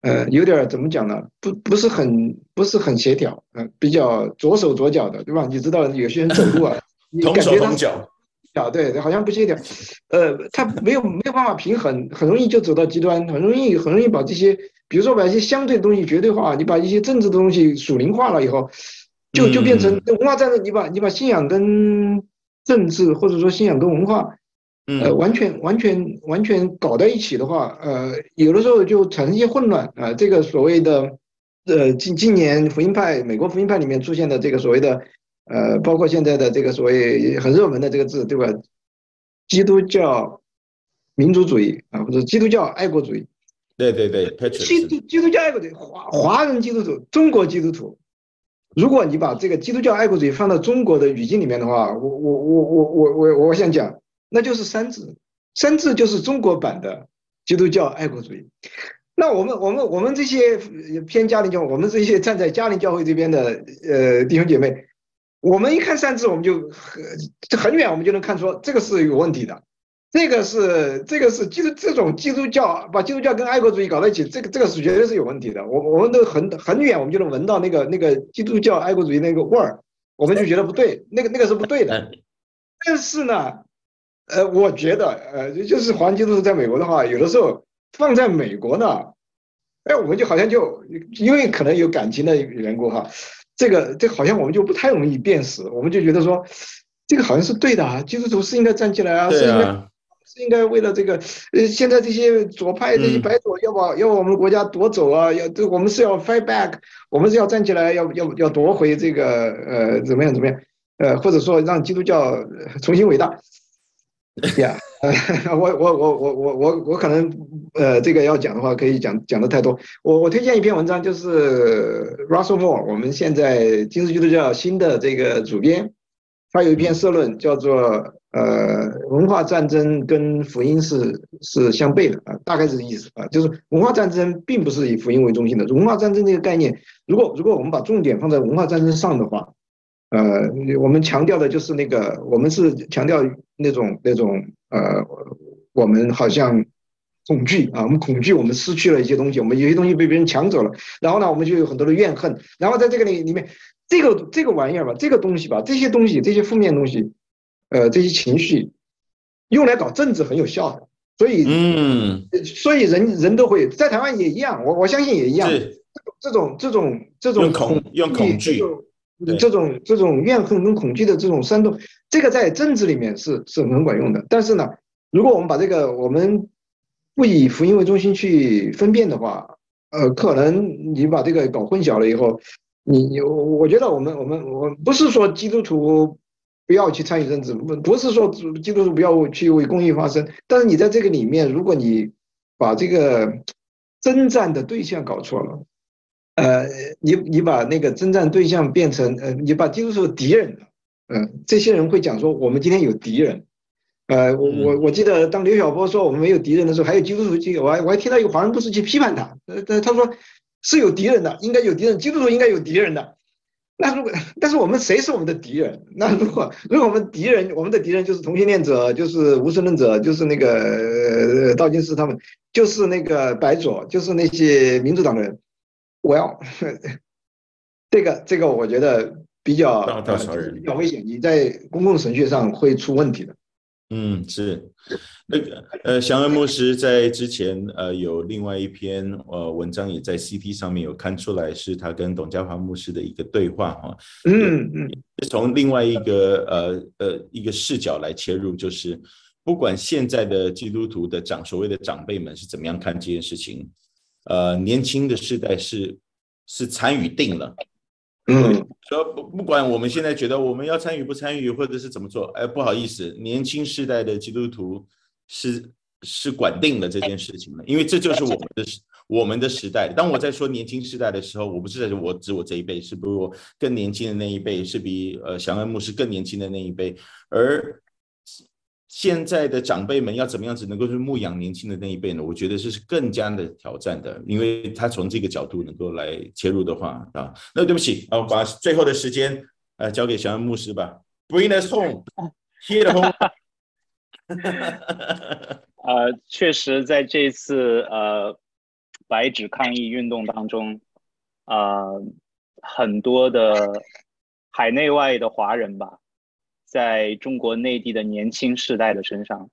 呃，有点怎么讲呢？不不是很不是很协调，呃，比较左手左脚的，对吧？你知道有些人走路啊，你感觉他脚，啊对，好像不协调，呃，他没有没有办法平衡，很容易就走到极端，很容易很容易把这些，比如说把一些相对的东西绝对化，你把一些政治的东西属灵化了以后。就就变成文化战争，你把你把信仰跟政治，或者说信仰跟文化，呃，完全完全完全搞在一起的话，呃，有的时候就产生一些混乱啊。这个所谓的，呃，近近年福音派，美国福音派里面出现的这个所谓的，呃，包括现在的这个所谓很热门的这个字，对吧？基督教民族主义啊，或者基督教爱国主义。对对对，基督基督教爱国主义，华华人基督徒，中国基督徒。如果你把这个基督教爱国主义放到中国的语境里面的话，我我我我我我我想讲，那就是三字，三字就是中国版的基督教爱国主义。那我们我们我们这些偏家庭教，我们这些站在家庭教会这边的呃弟兄姐妹，我们一看三字，我们就很很远，我们就能看出这个是有问题的。这个是这个是基督这种基督教把基督教跟爱国主义搞在一起，这个这个是绝对是有问题的。我我们都很很远，我们就能闻到那个那个基督教爱国主义那个味儿，我们就觉得不对，那个那个是不对的。但是呢，呃，我觉得呃，就是华人基督徒在美国的话，有的时候放在美国呢，哎，我们就好像就因为可能有感情的缘故哈，这个这好像我们就不太容易辨识，我们就觉得说这个好像是对的啊，基督徒是应该站起来啊，是应该。是应该为了这个，呃，现在这些左派这些白左要把要把我们国家夺走啊，要这我们是要 fight back，我们是要站起来要要要夺回这个呃怎么样怎么样，呃或者说让基督教重新伟大。呀，我我我我我我我可能呃这个要讲的话可以讲讲的太多，我我推荐一篇文章，就是 Russell Moore，我们现在今日基督教新的这个主编，他有一篇社论叫做。呃，文化战争跟福音是是相悖的啊，大概是这意思啊，就是文化战争并不是以福音为中心的。文化战争这个概念，如果如果我们把重点放在文化战争上的话，呃，我们强调的就是那个，我们是强调那种那种呃，我们好像恐惧啊，我们恐惧我们失去了一些东西，我们有些东西被别人抢走了，然后呢，我们就有很多的怨恨，然后在这个里里面，这个这个玩意儿吧，这个东西吧，这些东西，这些负面东西。呃，这些情绪用来搞政治很有效的，所以，嗯，所以人人都会在台湾也一样，我我相信也一样。这种这种这种恐用恐惧，这种这种这种怨恨跟恐惧的这种煽动，这个在政治里面是是很管用的。但是呢，如果我们把这个我们不以福音为中心去分辨的话，呃，可能你把这个搞混淆了以后，你我我觉得我们我们我不是说基督徒。不要去参与政治，不不是说基督徒不要去为公益发声，但是你在这个里面，如果你把这个征战的对象搞错了，呃，你你把那个征战对象变成呃，你把基督徒敌人了，嗯、呃，这些人会讲说我们今天有敌人，呃，我我我记得当刘晓波说我们没有敌人的时候，还有基督徒去，我还我还听到一个华人牧师去批判他，呃，他说是有敌人的，应该有敌人，基督徒应该有敌人的。那如果，但是我们谁是我们的敌人？那如果如果我们敌人，我们的敌人就是同性恋者，就是无神论者，就是那个呃道金斯他们，就是那个白左，就是那些民主党的人。我要这个这个，我觉得比较比较危险，你在公共程序上会出问题的。嗯，是那个呃，祥恩牧师在之前呃有另外一篇呃文章也在 CT 上面有看出来，是他跟董家华牧师的一个对话哈。嗯嗯，从另外一个呃呃一个视角来切入，就是不管现在的基督徒的长所谓的长辈们是怎么样看这件事情，呃，年轻的时代是是参与定了。嗯，说不不管我们现在觉得我们要参与不参与，或者是怎么做，哎，不好意思，年轻时代的基督徒是是管定了这件事情的，因为这就是我们的时我们的时代。当我在说年轻时代的时候，我不是在说我指我这一辈，是比我更年轻的那一辈，是比呃祥恩牧师更年轻的那一辈，而。现在的长辈们要怎么样子能够去牧养年轻的那一辈呢？我觉得这是更加的挑战的，因为他从这个角度能够来切入的话啊，那对不起啊，把最后的时间呃交给小安牧师吧。Bring us home, here home。呃，确实在这次呃白纸抗议运动当中，啊、呃，很多的海内外的华人吧。在中国内地的年轻世代的身上，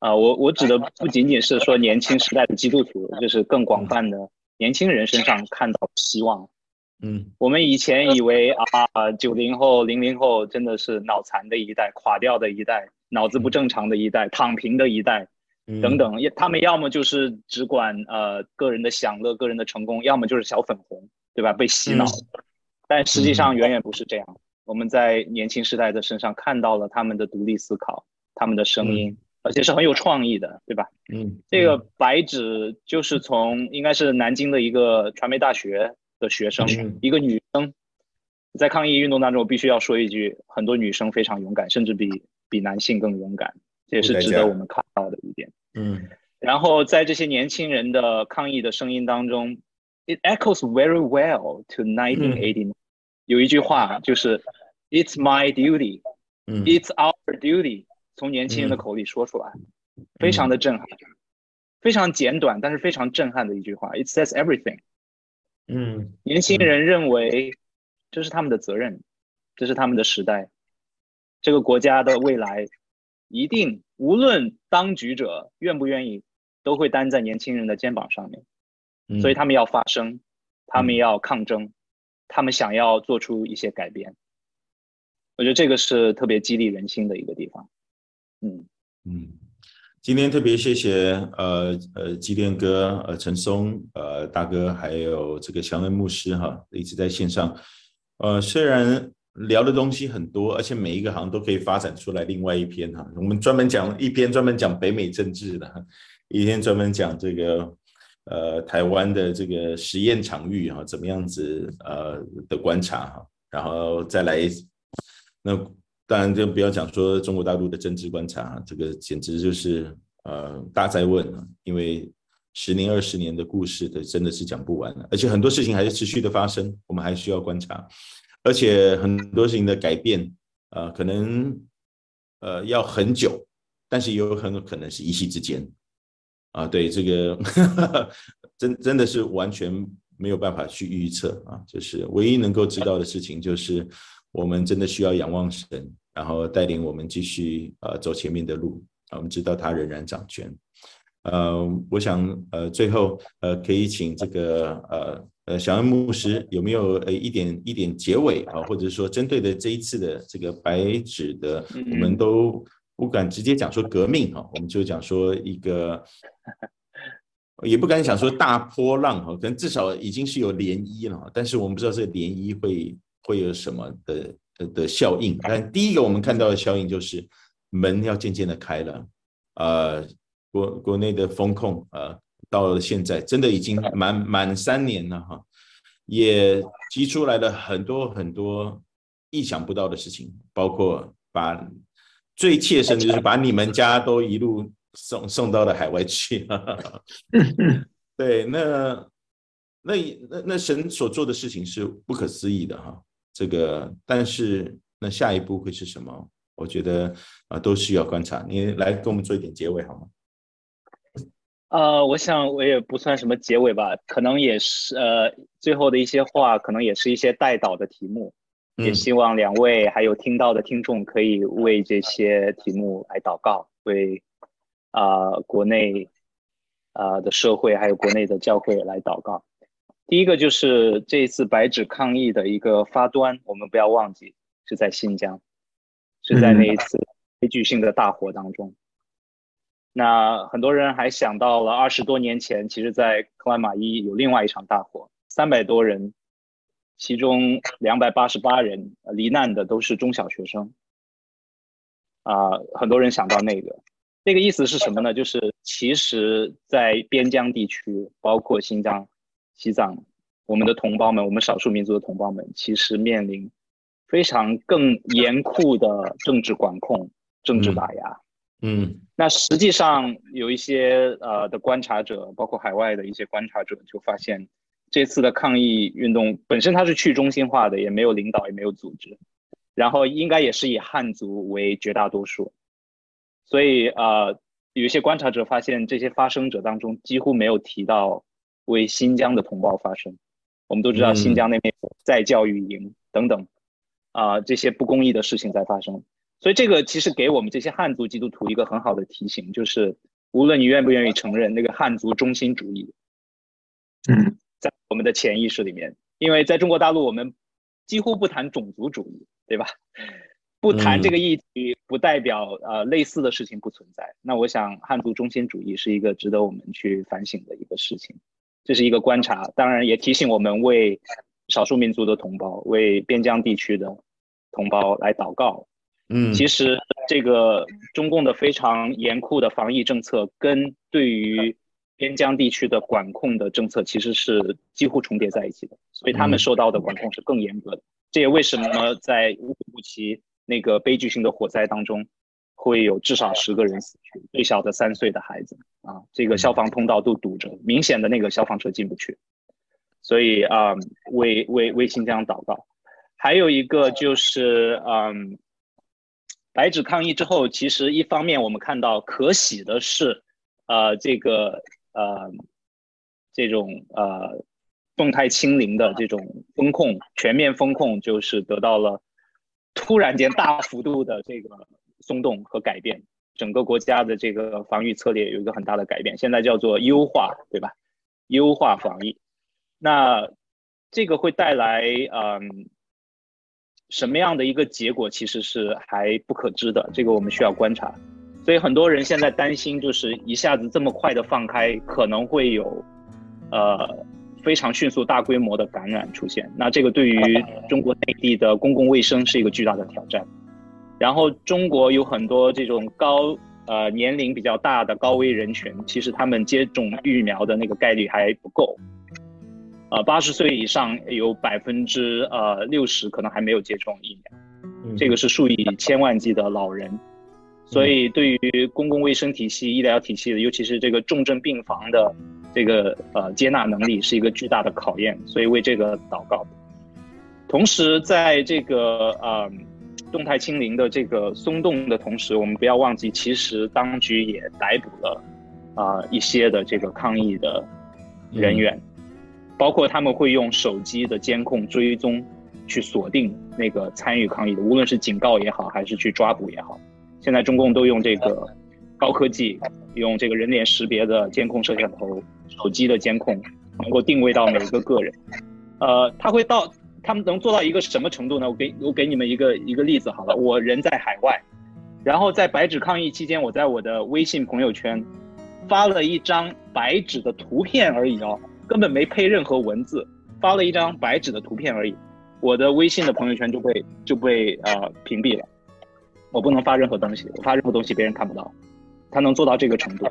啊，我我指的不仅仅是说年轻时代的基督徒，就是更广泛的年轻人身上看到希望。嗯，我们以前以为啊，九零后、零零后真的是脑残的一代、垮掉的一代、脑子不正常的一代、躺平的一代，等等，他们要么就是只管呃个人的享乐、个人的成功，要么就是小粉红，对吧？被洗脑，但实际上远远不是这样。我们在年轻时代的身上看到了他们的独立思考，他们的声音，而且是很有创意的，对吧？嗯，这个白纸就是从应该是南京的一个传媒大学的学生，嗯、一个女生，在抗议运动当中，我必须要说一句，很多女生非常勇敢，甚至比比男性更勇敢，这也是值得我们看到的一点。嗯，然后在这些年轻人的抗议的声音当中，it echoes very well to 1989、嗯。有一句话就是，It's my duty，嗯，It's our duty，从年轻人的口里说出来，嗯、非常的震撼、嗯，非常简短，但是非常震撼的一句话。It says everything。嗯，年轻人认为这是他们的责任，这是他们的时代，这个国家的未来一定无论当局者愿不愿意，都会担在年轻人的肩膀上面。嗯、所以他们要发声，他们要抗争。他们想要做出一些改变，我觉得这个是特别激励人心的一个地方。嗯嗯，今天特别谢谢呃呃基甸哥、呃陈松、呃大哥，还有这个祥恩牧师哈，一直在线上。呃，虽然聊的东西很多，而且每一个好像都可以发展出来另外一篇哈。我们专门讲一篇专门讲北美政治的，一篇专门讲这个。呃，台湾的这个实验场域哈，怎么样子呃的观察哈，然后再来，那当然就不要讲说中国大陆的政治观察，这个简直就是呃大哉问，因为十年二十年的故事的真的是讲不完，而且很多事情还是持续的发生，我们还需要观察，而且很多事情的改变，呃，可能呃要很久，但是也有很有可能是一夕之间。啊，对这个呵呵真真的是完全没有办法去预测啊，就是唯一能够知道的事情，就是我们真的需要仰望神，然后带领我们继续呃走前面的路啊。我们知道他仍然掌权。呃，我想呃最后呃可以请这个呃呃小恩牧师有没有呃一点一点结尾啊，或者说针对的这一次的这个白纸的，我们都。不敢直接讲说革命哈，我们就讲说一个，也不敢讲说大波浪哈，可能至少已经是有涟漪了，但是我们不知道这个涟漪会会有什么的的的效应。但第一个我们看到的效应就是门要渐渐的开了，呃，国国内的风控呃到了现在真的已经满满三年了哈，也提出来了很多很多意想不到的事情，包括把。最切身的就是把你们家都一路送送到了海外去，对，那那那那神所做的事情是不可思议的哈，这个，但是那下一步会是什么？我觉得啊，都需要观察。你来给我们做一点结尾好吗？呃，我想我也不算什么结尾吧，可能也是呃，最后的一些话，可能也是一些带导的题目。也希望两位还有听到的听众可以为这些题目来祷告，为啊、呃、国内啊、呃、的社会还有国内的教会来祷告。第一个就是这一次白纸抗议的一个发端，我们不要忘记是在新疆，是在那一次悲剧性的大火当中。那很多人还想到了二十多年前，其实在克拉玛依有另外一场大火，三百多人。其中两百八十八人罹难的都是中小学生，啊、呃，很多人想到那个，那个意思是什么呢？就是其实，在边疆地区，包括新疆、西藏，我们的同胞们，我们少数民族的同胞们，其实面临非常更严酷的政治管控、政治打压。嗯，嗯，那实际上有一些呃的观察者，包括海外的一些观察者，就发现。这次的抗议运动本身它是去中心化的，也没有领导，也没有组织，然后应该也是以汉族为绝大多数，所以呃，有一些观察者发现这些发声者当中几乎没有提到为新疆的同胞发声。我们都知道新疆那边在教育营等等，啊、呃，这些不公义的事情在发生，所以这个其实给我们这些汉族基督徒一个很好的提醒，就是无论你愿不愿意承认那个汉族中心主义，嗯。在我们的潜意识里面，因为在中国大陆，我们几乎不谈种族主义，对吧？不谈这个议题，不代表呃类似的事情不存在。那我想，汉族中心主义是一个值得我们去反省的一个事情，这是一个观察。当然，也提醒我们为少数民族的同胞、为边疆地区的同胞来祷告，嗯，其实这个中共的非常严酷的防疫政策跟对于边疆地区的管控的政策其实是几乎重叠在一起的，所以他们受到的管控是更严格的。这也为什么在乌鲁木齐那个悲剧性的火灾当中，会有至少十个人死去，最小的三岁的孩子啊，这个消防通道都堵着，明显的那个消防车进不去。所以啊，为为为新疆祷告。还有一个就是嗯。白纸抗议之后，其实一方面我们看到可喜的是，呃，这个呃，这种呃动态清零的这种风控，全面风控，就是得到了突然间大幅度的这个松动和改变，整个国家的这个防御策略有一个很大的改变，现在叫做优化，对吧？优化防疫，那这个会带来嗯。什么样的一个结果其实是还不可知的，这个我们需要观察。所以很多人现在担心，就是一下子这么快的放开，可能会有，呃，非常迅速、大规模的感染出现。那这个对于中国内地的公共卫生是一个巨大的挑战。然后中国有很多这种高呃年龄比较大的高危人群，其实他们接种疫苗的那个概率还不够。呃，八十岁以上有百分之呃六十可能还没有接种疫苗，这个是数以千万计的老人，所以对于公共卫生体系、医疗体系的，尤其是这个重症病房的这个呃接纳能力是一个巨大的考验，所以为这个祷告。同时，在这个呃动态清零的这个松动的同时，我们不要忘记，其实当局也逮捕了啊、呃、一些的这个抗议的人员。嗯包括他们会用手机的监控追踪，去锁定那个参与抗议的，无论是警告也好，还是去抓捕也好。现在中共都用这个高科技，用这个人脸识别的监控摄像头、手机的监控，能够定位到每一个个人。呃，他会到，他们能做到一个什么程度呢？我给我给你们一个一个例子好了，我人在海外，然后在白纸抗议期间，我在我的微信朋友圈发了一张白纸的图片而已哦。根本没配任何文字，发了一张白纸的图片而已，我的微信的朋友圈就被就被呃屏蔽了，我不能发任何东西，我发任何东西别人看不到，他能做到这个程度，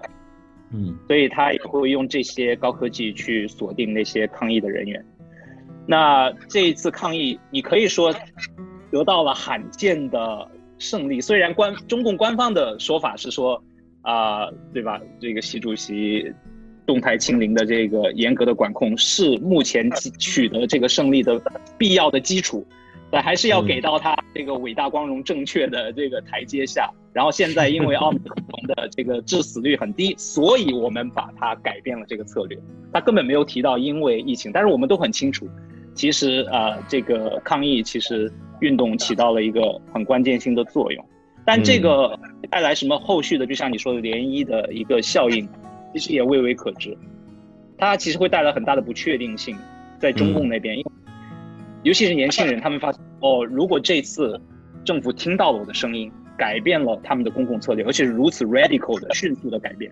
嗯，所以他也会用这些高科技去锁定那些抗议的人员。那这一次抗议，你可以说得到了罕见的胜利，虽然官中共官方的说法是说啊、呃，对吧？这个习主席。动态清零的这个严格的管控是目前取得这个胜利的必要的基础，但还是要给到他这个伟大、光荣、正确的这个台阶下。然后现在因为奥密克戎的这个致死率很低，所以我们把它改变了这个策略。他根本没有提到因为疫情，但是我们都很清楚，其实呃这个抗疫其实运动起到了一个很关键性的作用，但这个带来什么后续的，就像你说的涟漪的一个效应。其实也未为可知，它其实会带来很大的不确定性，在中共那边，因为尤其是年轻人，他们发现哦，如果这次政府听到了我的声音，改变了他们的公共策略，而且是如此 radical 的迅速的改变，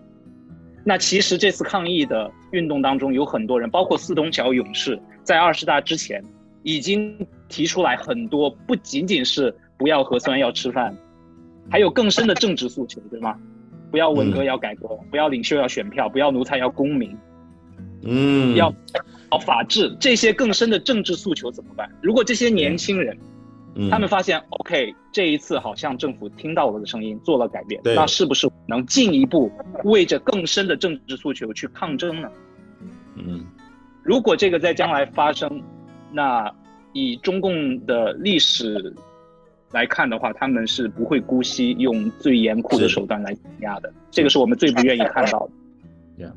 那其实这次抗议的运动当中有很多人，包括四通桥勇士，在二十大之前已经提出来很多，不仅仅是不要核酸要吃饭，还有更深的政治诉求，对吗？不要文革要改革，不要领袖要选票，不要奴才要公民，嗯，要要法治，这些更深的政治诉求怎么办？如果这些年轻人，嗯、他们发现、嗯、OK，这一次好像政府听到我的声音，做了改变，那是不是能进一步为着更深的政治诉求去抗争呢？嗯，如果这个在将来发生，那以中共的历史。来看的话，他们是不会姑息用最严酷的手段来镇压的，这个是我们最不愿意看到的。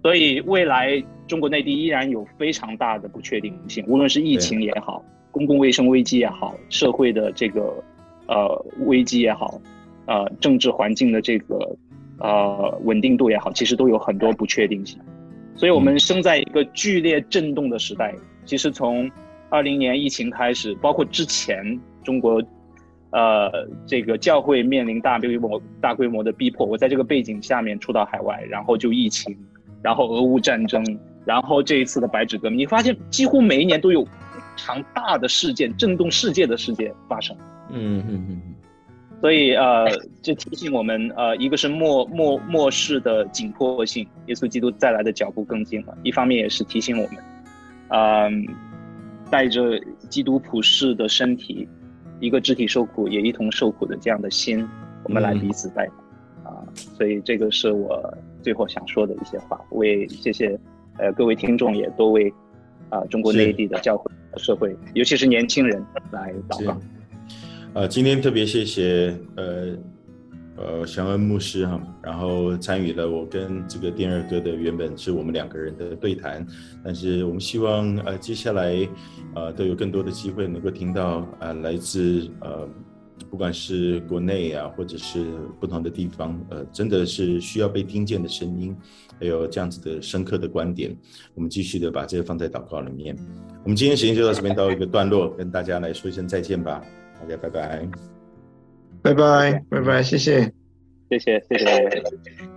所以未来中国内地依然有非常大的不确定性，无论是疫情也好，公共卫生危机也好，社会的这个呃危机也好，呃政治环境的这个呃稳定度也好，其实都有很多不确定性。所以我们生在一个剧烈震动的时代。其实从二零年疫情开始，包括之前中国。呃，这个教会面临大规模、大规模的逼迫。我在这个背景下面出到海外，然后就疫情，然后俄乌战争，然后这一次的白纸革命，你发现几乎每一年都有非常大的事件，震动世界的事件发生。嗯嗯嗯。所以呃，这提醒我们呃，一个是末末末世的紧迫性，耶稣基督再来的脚步更近了；一方面也是提醒我们，嗯、呃，带着基督普世的身体，一个肢体受苦也一同受苦的这样的心，我们来彼此代祷啊、呃。所以这个是我最后想说的一些话。为谢谢呃各位听众，也多为啊、中国内地的教会社会，尤其是年轻人来祷告。呃，今天特别谢谢呃呃祥恩牧师哈，然后参与了我跟这个电二哥的原本是我们两个人的对谈，但是我们希望呃接下来呃都有更多的机会能够听到呃来自呃不管是国内啊或者是不同的地方呃真的是需要被听见的声音，还有这样子的深刻的观点，我们继续的把这个放在祷告里面。我们今天时间就到这边到一个段落，跟大家来说一声再见吧。大家拜拜，拜拜，拜拜，谢谢，谢谢，谢谢。